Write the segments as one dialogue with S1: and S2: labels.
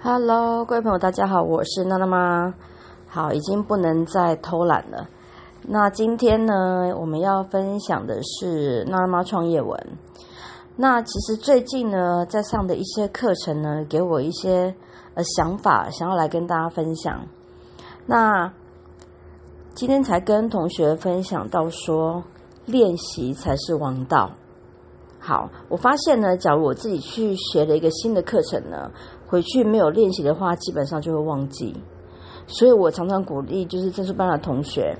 S1: Hello，各位朋友，大家好，我是娜娜妈。好，已经不能再偷懒了。那今天呢，我们要分享的是娜娜妈创业文。那其实最近呢，在上的一些课程呢，给我一些呃想法，想要来跟大家分享。那今天才跟同学分享到说，练习才是王道。好，我发现呢，假如我自己去学了一个新的课程呢，回去没有练习的话，基本上就会忘记。所以我常常鼓励就是正式班的同学，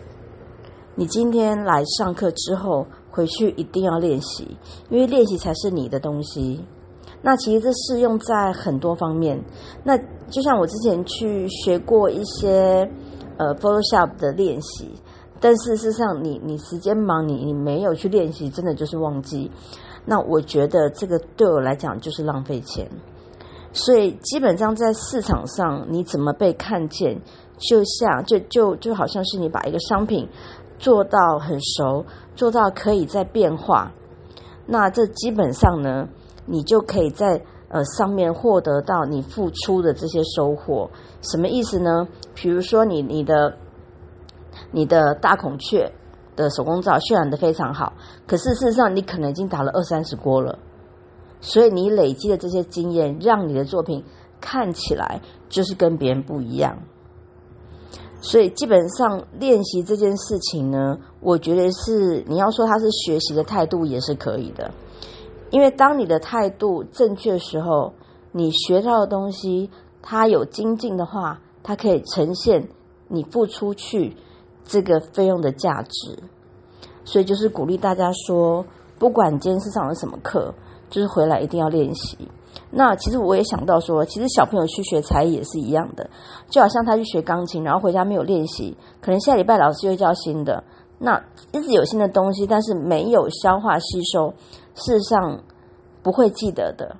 S1: 你今天来上课之后，回去一定要练习，因为练习才是你的东西。那其实这适用在很多方面。那就像我之前去学过一些呃 Photoshop 的练习，但事实上你你时间忙，你你没有去练习，真的就是忘记。那我觉得这个对我来讲就是浪费钱，所以基本上在市场上你怎么被看见，就像就就就好像是你把一个商品做到很熟，做到可以再变化，那这基本上呢，你就可以在呃上面获得到你付出的这些收获。什么意思呢？比如说你你的你的大孔雀。的手工皂渲染的非常好，可是事实上你可能已经打了二三十锅了，所以你累积的这些经验，让你的作品看起来就是跟别人不一样。所以基本上练习这件事情呢，我觉得是你要说它是学习的态度也是可以的，因为当你的态度正确的时候，你学到的东西它有精进的话，它可以呈现你付出去。这个费用的价值，所以就是鼓励大家说，不管今天是上了什么课，就是回来一定要练习。那其实我也想到说，其实小朋友去学才艺也是一样的，就好像他去学钢琴，然后回家没有练习，可能下礼拜老师又教新的，那一直有新的东西，但是没有消化吸收，事实上不会记得的。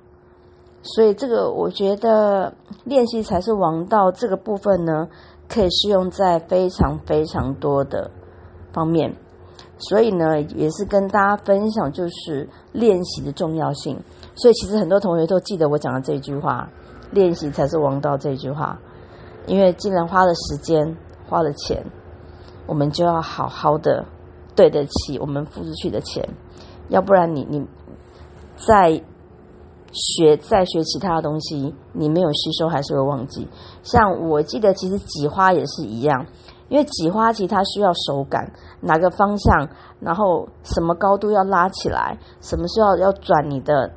S1: 所以这个我觉得练习才是王道。这个部分呢。可以适用在非常非常多的方面，所以呢，也是跟大家分享就是练习的重要性。所以其实很多同学都记得我讲的这句话：“练习才是王道。”这句话，因为既然花了时间、花了钱，我们就要好好的对得起我们付出去的钱，要不然你你在。学再学其他的东西，你没有吸收还是会忘记。像我记得，其实挤花也是一样，因为挤花其实它需要手感，哪个方向，然后什么高度要拉起来，什么时候要转你的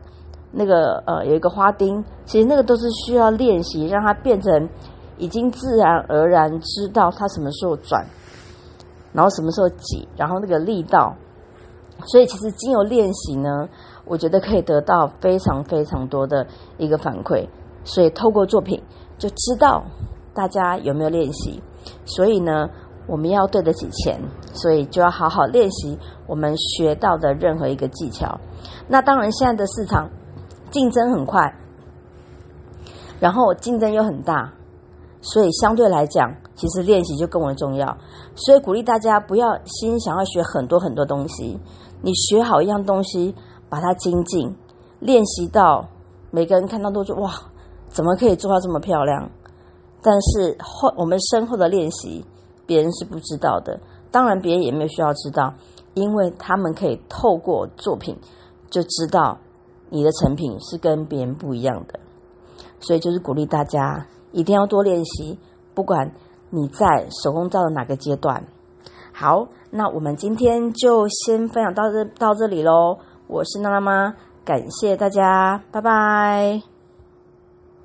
S1: 那个呃有一个花钉，其实那个都是需要练习，让它变成已经自然而然知道它什么时候转，然后什么时候挤，然后那个力道。所以其实经由练习呢。我觉得可以得到非常非常多的一个反馈，所以透过作品就知道大家有没有练习。所以呢，我们要对得起钱，所以就要好好练习我们学到的任何一个技巧。那当然，现在的市场竞争很快，然后竞争又很大，所以相对来讲，其实练习就更为重要。所以鼓励大家不要心想要学很多很多东西，你学好一样东西。把它精进，练习到每个人看到都说哇，怎么可以做到这么漂亮？但是后我们身后的练习，别人是不知道的。当然，别人也没有需要知道，因为他们可以透过作品就知道你的成品是跟别人不一样的。所以就是鼓励大家一定要多练习，不管你在手工皂的哪个阶段。好，那我们今天就先分享到这到这里喽。我是娜娜妈，感谢大家，拜拜。